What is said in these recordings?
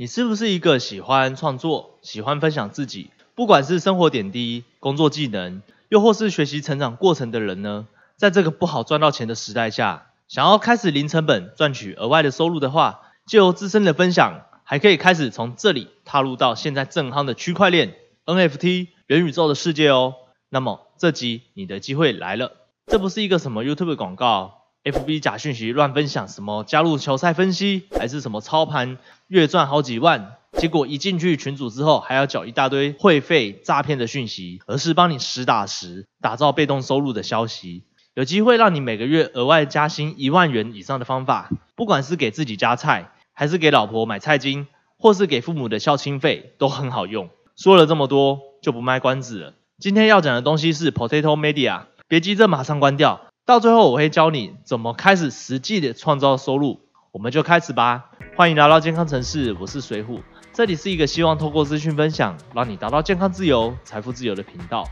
你是不是一个喜欢创作、喜欢分享自己，不管是生活点滴、工作技能，又或是学习成长过程的人呢？在这个不好赚到钱的时代下，想要开始零成本赚取额外的收入的话，借由自身的分享，还可以开始从这里踏入到现在正夯的区块链、NFT、元宇宙的世界哦。那么这集你的机会来了，这不是一个什么 YouTube 广告。FB 假讯息乱分享，什么加入球赛分析，还是什么操盘月赚好几万，结果一进去群组之后，还要缴一大堆会费诈骗的讯息，而是帮你实打实打造被动收入的消息，有机会让你每个月额外加薪一万元以上的方法，不管是给自己加菜，还是给老婆买菜金，或是给父母的孝亲费，都很好用。说了这么多，就不卖关子了。今天要讲的东西是 Potato Media，别急着马上关掉。到最后，我会教你怎么开始实际的创造收入。我们就开始吧。欢迎来到健康城市，我是水虎，这里是一个希望透过资讯分享，让你达到健康自由、财富自由的频道。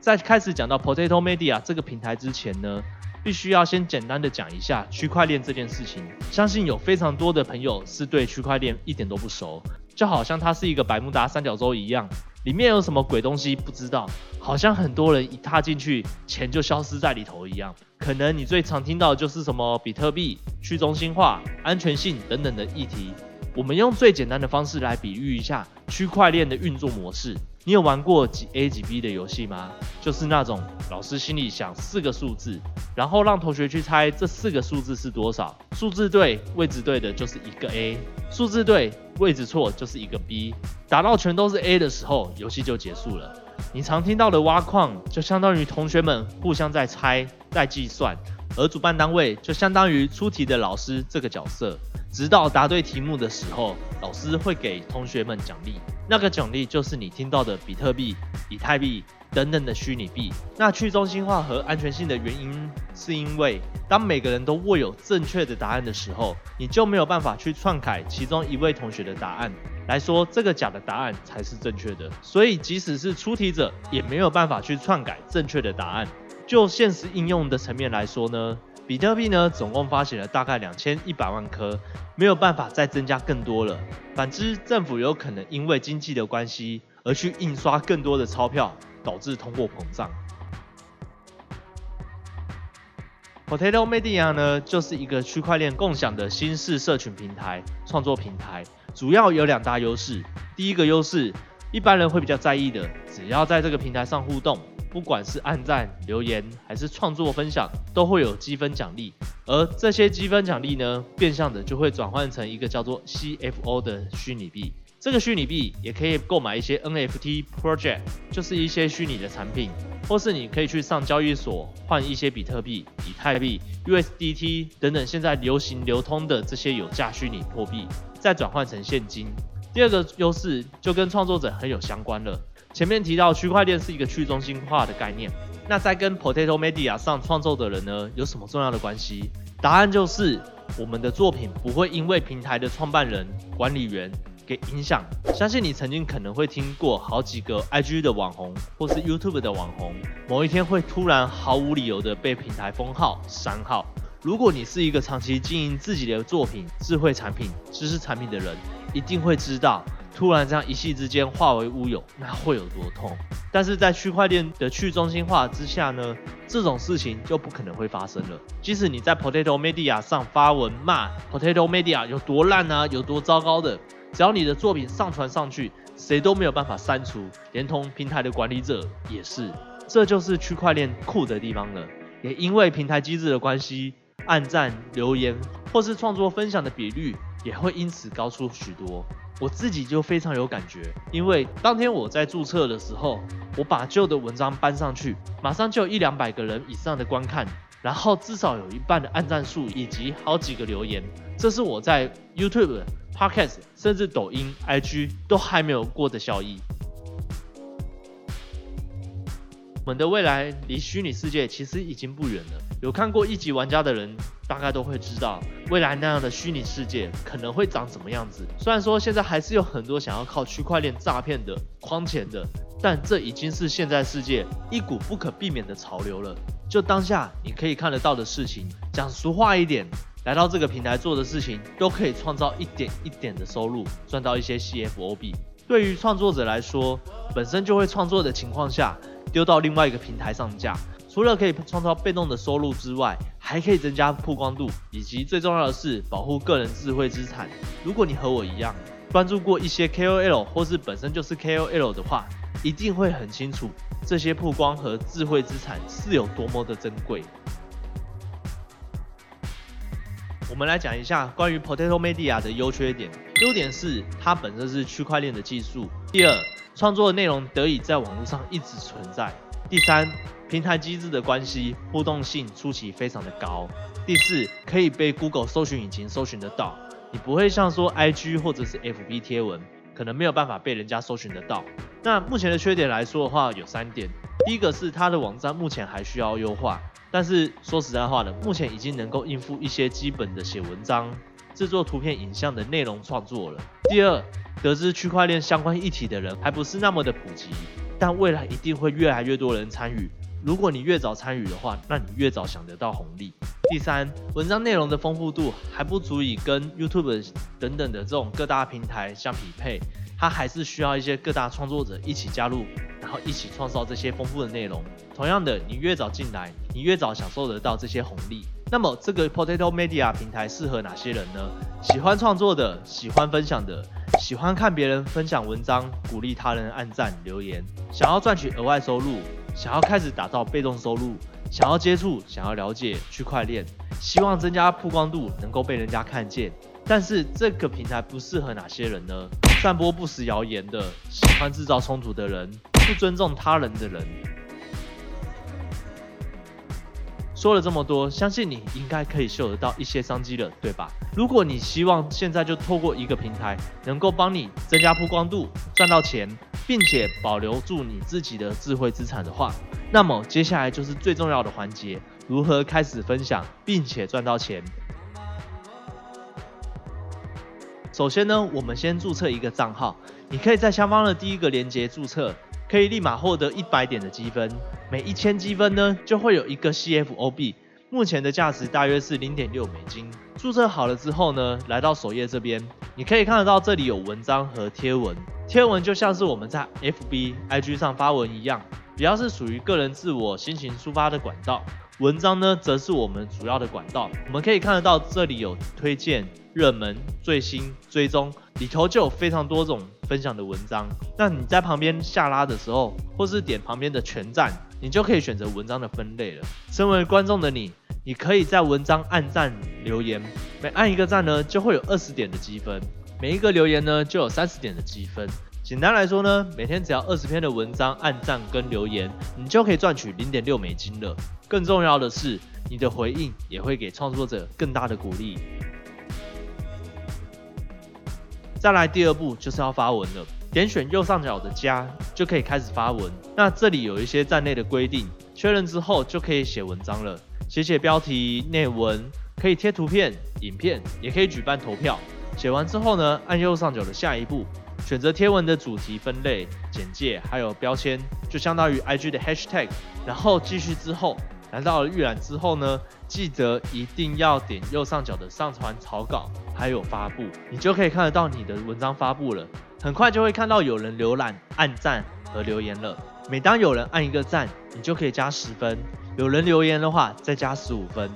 在开始讲到 Potato Media 这个平台之前呢，必须要先简单的讲一下区块链这件事情。相信有非常多的朋友是对区块链一点都不熟，就好像它是一个百慕达三角洲一样。里面有什么鬼东西不知道，好像很多人一踏进去，钱就消失在里头一样。可能你最常听到就是什么比特币、去中心化、安全性等等的议题。我们用最简单的方式来比喻一下区块链的运作模式。你有玩过几 A 几 B 的游戏吗？就是那种老师心里想四个数字，然后让同学去猜这四个数字是多少。数字对，位置对的就是一个 A；数字对，位置错就是一个 B。打到全都是 A 的时候，游戏就结束了。你常听到的挖矿，就相当于同学们互相在猜、在计算，而主办单位就相当于出题的老师这个角色。直到答对题目的时候，老师会给同学们奖励。那个奖励就是你听到的比特币、以太币等等的虚拟币。那去中心化和安全性的原因，是因为当每个人都握有正确的答案的时候，你就没有办法去篡改其中一位同学的答案，来说这个假的答案才是正确的。所以即使是出题者，也没有办法去篡改正确的答案。就现实应用的层面来说呢？比特币呢，总共发行了大概两千一百万颗，没有办法再增加更多了。反之，政府有可能因为经济的关系而去印刷更多的钞票，导致通货膨胀。Potato Media 呢，就是一个区块链共享的新式社群平台、创作平台，主要有两大优势。第一个优势，一般人会比较在意的，只要在这个平台上互动。不管是按赞、留言还是创作分享，都会有积分奖励。而这些积分奖励呢，变相的就会转换成一个叫做 CFO 的虚拟币。这个虚拟币也可以购买一些 NFT project，就是一些虚拟的产品，或是你可以去上交易所换一些比特币、以太币、USDT 等等现在流行流通的这些有价虚拟货币，再转换成现金。第二个优势就跟创作者很有相关了。前面提到区块链是一个去中心化的概念，那在跟 Potato Media 上创作的人呢，有什么重要的关系？答案就是我们的作品不会因为平台的创办人、管理员给影响。相信你曾经可能会听过好几个 IG 的网红或是 YouTube 的网红，某一天会突然毫无理由的被平台封号、删号。如果你是一个长期经营自己的作品、智慧产品、知识产品的人，一定会知道。突然这样一夕之间化为乌有，那会有多痛？但是在区块链的去中心化之下呢，这种事情就不可能会发生了。即使你在 Potato Media 上发文骂 Potato Media 有多烂啊，有多糟糕的，只要你的作品上传上去，谁都没有办法删除，连同平台的管理者也是。这就是区块链酷的地方了。也因为平台机制的关系，按赞、留言或是创作分享的比率也会因此高出许多。我自己就非常有感觉，因为当天我在注册的时候，我把旧的文章搬上去，马上就有一两百个人以上的观看，然后至少有一半的按赞数以及好几个留言，这是我在 YouTube、Podcast 甚至抖音、IG 都还没有过的效益。我们的未来离虚拟世界其实已经不远了。有看过一级玩家的人，大概都会知道未来那样的虚拟世界可能会长什么样子。虽然说现在还是有很多想要靠区块链诈骗的、框钱的，但这已经是现在世界一股不可避免的潮流了。就当下你可以看得到的事情，讲俗话一点，来到这个平台做的事情，都可以创造一点一点的收入，赚到一些 CFOB。对于创作者来说，本身就会创作的情况下，丢到另外一个平台上架，除了可以创造被动的收入之外，还可以增加曝光度，以及最重要的是保护个人智慧资产。如果你和我一样关注过一些 KOL 或是本身就是 KOL 的话，一定会很清楚这些曝光和智慧资产是有多么的珍贵。我们来讲一下关于 Potato Media 的优缺点。优点是它本身是区块链的技术。第二，创作的内容得以在网络上一直存在。第三，平台机制的关系，互动性出奇非常的高。第四，可以被 Google 搜寻引擎搜寻得到，你不会像说 IG 或者是 FB 贴文，可能没有办法被人家搜寻得到。那目前的缺点来说的话，有三点。第一个是它的网站目前还需要优化，但是说实在话呢，目前已经能够应付一些基本的写文章、制作图片、影像的内容创作了。第二，得知区块链相关议题的人还不是那么的普及。但未来一定会越来越多人参与。如果你越早参与的话，那你越早想得到红利。第三，文章内容的丰富度还不足以跟 YouTube 等等的这种各大平台相匹配，它还是需要一些各大创作者一起加入，然后一起创造这些丰富的内容。同样的，你越早进来，你越早享受得到这些红利。那么，这个 Potato Media 平台适合哪些人呢？喜欢创作的，喜欢分享的。喜欢看别人分享文章，鼓励他人按赞留言，想要赚取额外收入，想要开始打造被动收入，想要接触，想要了解区块链，希望增加曝光度，能够被人家看见。但是这个平台不适合哪些人呢？散播不实谣言的，喜欢制造冲突的人，不尊重他人的人。说了这么多，相信你应该可以嗅得到一些商机了，对吧？如果你希望现在就透过一个平台，能够帮你增加曝光度、赚到钱，并且保留住你自己的智慧资产的话，那么接下来就是最重要的环节：如何开始分享，并且赚到钱。首先呢，我们先注册一个账号，你可以在下方的第一个链接注册。可以立马获得一百点的积分，每一千积分呢就会有一个 CFOB，目前的价值大约是零点六美金。注册好了之后呢，来到首页这边，你可以看得到这里有文章和贴文，贴文就像是我们在 FB、IG 上发文一样，比较是属于个人自我心情抒发的管道。文章呢，则是我们主要的管道。我们可以看得到这里有推荐、热门、最新、追踪，里头就有非常多种分享的文章。那你在旁边下拉的时候，或是点旁边的全赞，你就可以选择文章的分类了。身为观众的你，你可以在文章按赞留言，每按一个赞呢，就会有二十点的积分；每一个留言呢，就有三十点的积分。简单来说呢，每天只要二十篇的文章按赞跟留言，你就可以赚取零点六美金了。更重要的是，你的回应也会给创作者更大的鼓励。再来第二步就是要发文了，点选右上角的加就可以开始发文。那这里有一些站内的规定，确认之后就可以写文章了。写写标题、内文，可以贴图片、影片，也可以举办投票。写完之后呢，按右上角的下一步。选择贴文的主题分类、简介，还有标签，就相当于 IG 的 Hashtag。然后继续之后，来到了预览之后呢，记得一定要点右上角的上传草稿，还有发布，你就可以看得到你的文章发布了。很快就会看到有人浏览、按赞和留言了。每当有人按一个赞，你就可以加十分；有人留言的话，再加十五分。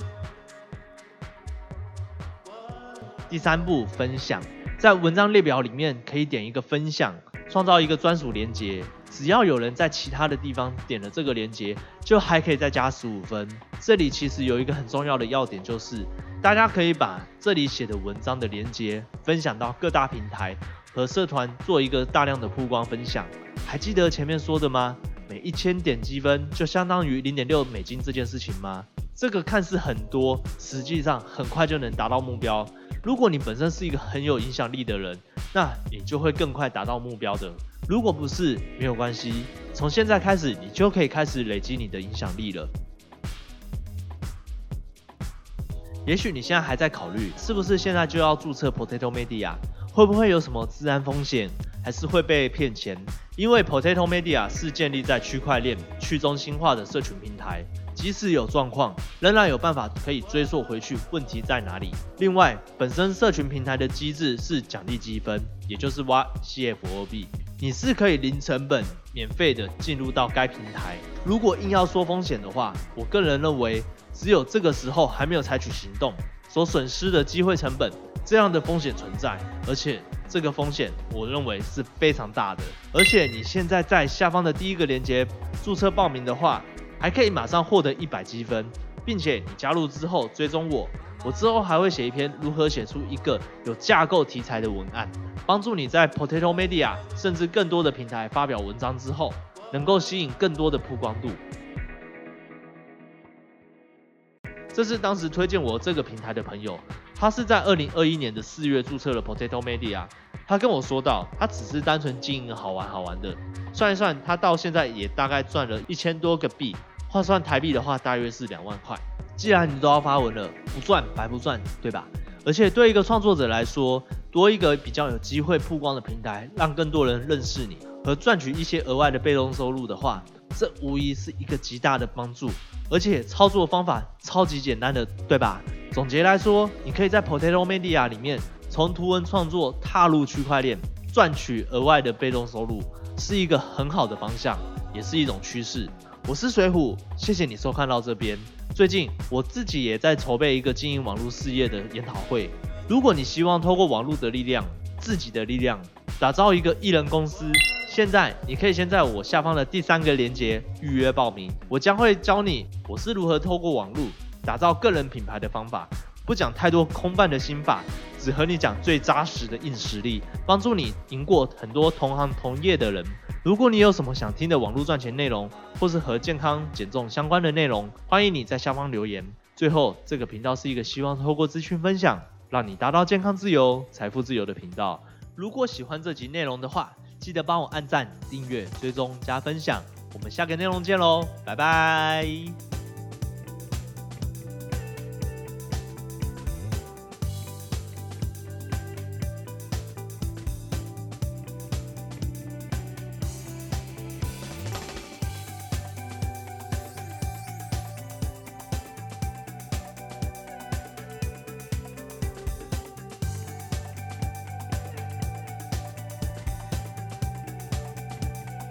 第三步，分享。在文章列表里面可以点一个分享，创造一个专属连接。只要有人在其他的地方点了这个连接，就还可以再加十五分。这里其实有一个很重要的要点，就是大家可以把这里写的文章的连接分享到各大平台和社团，做一个大量的曝光分享。还记得前面说的吗？每一千点积分就相当于零点六美金这件事情吗？这个看似很多，实际上很快就能达到目标。如果你本身是一个很有影响力的人，那你就会更快达到目标的。如果不是，没有关系，从现在开始，你就可以开始累积你的影响力了。也许你现在还在考虑，是不是现在就要注册 Potato Media？会不会有什么治安风险，还是会被骗钱？因为 Potato Media 是建立在区块链去中心化的社群平台。即使有状况，仍然有办法可以追溯回去问题在哪里。另外，本身社群平台的机制是奖励积分，也就是挖 CFOB，你是可以零成本、免费的进入到该平台。如果硬要说风险的话，我个人认为，只有这个时候还没有采取行动，所损失的机会成本，这样的风险存在，而且。这个风险，我认为是非常大的。而且你现在在下方的第一个链接注册报名的话，还可以马上获得一百积分，并且你加入之后追踪我，我之后还会写一篇如何写出一个有架构题材的文案，帮助你在 Potato Media 甚至更多的平台发表文章之后，能够吸引更多的曝光度。这是当时推荐我这个平台的朋友，他是在二零二一年的四月注册了 Potato Media。他跟我说到，他只是单纯经营好玩好玩的，算一算，他到现在也大概赚了一千多个币，换算台币的话，大约是两万块。既然你都要发文了，不赚白不赚，对吧？而且对一个创作者来说，多一个比较有机会曝光的平台，让更多人认识你，和赚取一些额外的被动收入的话，这无疑是一个极大的帮助。而且操作方法超级简单的，对吧？总结来说，你可以在 Potato Media 里面从图文创作踏入区块链，赚取额外的被动收入，是一个很好的方向，也是一种趋势。我是水虎，谢谢你收看到这边。最近我自己也在筹备一个经营网络事业的研讨会，如果你希望透过网络的力量，自己的力量，打造一个艺人公司。现在你可以先在我下方的第三个链接预约报名，我将会教你我是如何透过网络打造个人品牌的方法，不讲太多空泛的心法，只和你讲最扎实的硬实力，帮助你赢过很多同行同业的人。如果你有什么想听的网络赚钱内容，或是和健康减重相关的内容，欢迎你在下方留言。最后，这个频道是一个希望透过资讯分享，让你达到健康自由、财富自由的频道。如果喜欢这集内容的话，记得帮我按赞、订阅、追踪、加分享，我们下个内容见喽，拜拜。